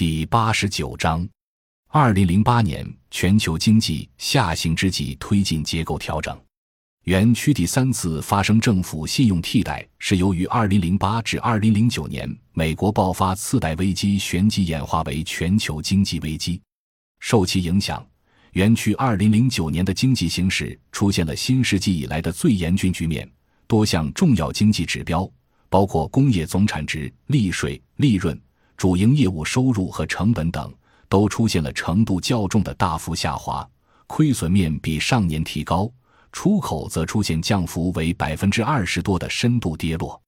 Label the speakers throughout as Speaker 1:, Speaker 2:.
Speaker 1: 第八十九章，二零零八年全球经济下行之际，推进结构调整。园区第三次发生政府信用替代，是由于二零零八至二零零九年美国爆发次贷危机，旋即演化为全球经济危机。受其影响，园区二零零九年的经济形势出现了新世纪以来的最严峻局面，多项重要经济指标，包括工业总产值、利税、利润。主营业务收入和成本等都出现了程度较重的大幅下滑，亏损面比上年提高，出口则出现降幅为百分之二十多的深度跌落。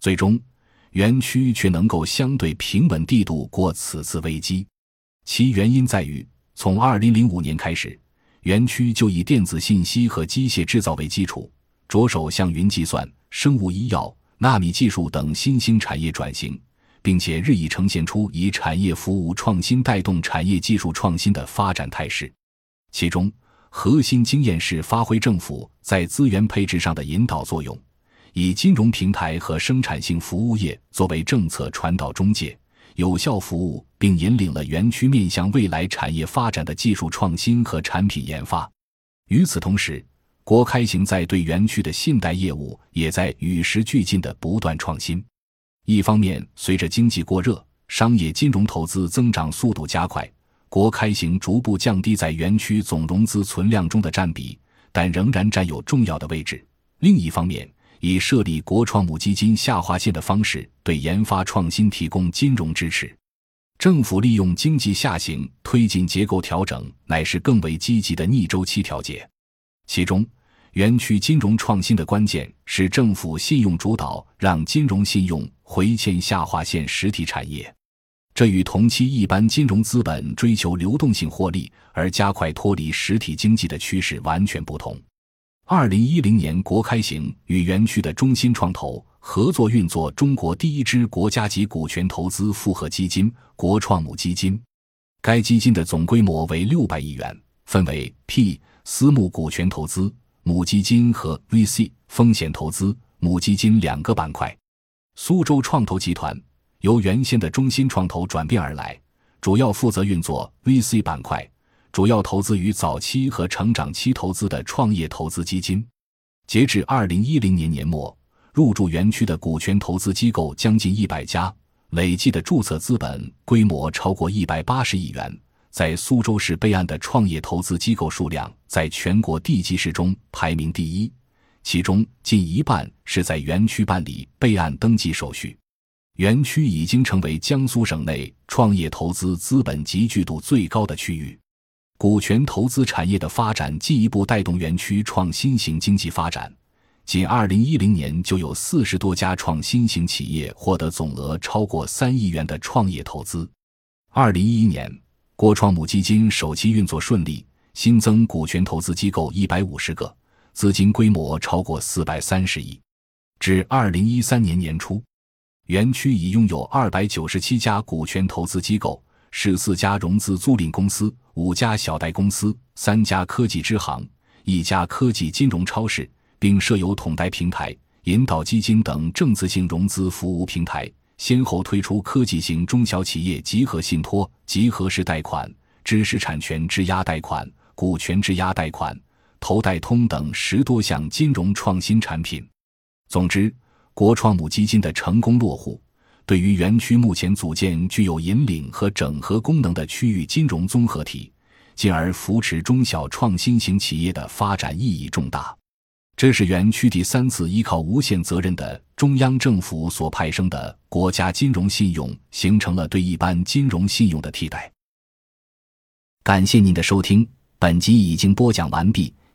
Speaker 1: 最终，园区却能够相对平稳地度过此次危机，其原因在于从二零零五年开始，园区就以电子信息和机械制造为基础，着手向云计算、生物医药、纳米技术等新兴产业转型。并且日益呈现出以产业服务创新带动产业技术创新的发展态势，其中核心经验是发挥政府在资源配置上的引导作用，以金融平台和生产性服务业作为政策传导中介，有效服务并引领了园区面向未来产业发展的技术创新和产品研发。与此同时，国开行在对园区的信贷业务也在与时俱进的不断创新。一方面，随着经济过热，商业金融投资增长速度加快，国开行逐步降低在园区总融资存量中的占比，但仍然占有重要的位置。另一方面，以设立国创母基金下划线的方式，对研发创新提供金融支持。政府利用经济下行推进结构调整，乃是更为积极的逆周期调节。其中，园区金融创新的关键是政府信用主导，让金融信用回迁下划线实体产业。这与同期一般金融资本追求流动性获利而加快脱离实体经济的趋势完全不同。二零一零年，国开行与园区的中心创投合作运作中国第一支国家级股权投资复合基金——国创母基金。该基金的总规模为六百亿元，分为 P 私募股权投资。母基金和 VC 风险投资母基金两个板块，苏州创投集团由原先的中心创投转变而来，主要负责运作 VC 板块，主要投资于早期和成长期投资的创业投资基金。截至二零一零年年末，入驻园区的股权投资机构将近一百家，累计的注册资本规模超过一百八十亿元。在苏州市备案的创业投资机构数量，在全国地级市中排名第一，其中近一半是在园区办理备案登记手续。园区已经成为江苏省内创业投资资本集聚度最高的区域。股权投资产业的发展进一步带动园区创新型经济发展。仅2010年就有四十多家创新型企业获得总额超过三亿元的创业投资。2011年。国创母基金首期运作顺利，新增股权投资机构一百五十个，资金规模超过四百三十亿。至二零一三年年初，园区已拥有二百九十七家股权投资机构，十四家融资租赁公司，五家小贷公司，三家科技支行，一家科技金融超市，并设有统贷平台、引导基金等政策性融资服务平台。先后推出科技型中小企业集合信托、集合式贷款、知识产权质押贷款、股权质押贷款、投贷通等十多项金融创新产品。总之，国创母基金的成功落户，对于园区目前组建具有引领和整合功能的区域金融综合体，进而扶持中小创新型企业的发展意义重大。这是园区第三次依靠无限责任的中央政府所派生的国家金融信用，形成了对一般金融信用的替代。感谢您的收听，本集已经播讲完毕。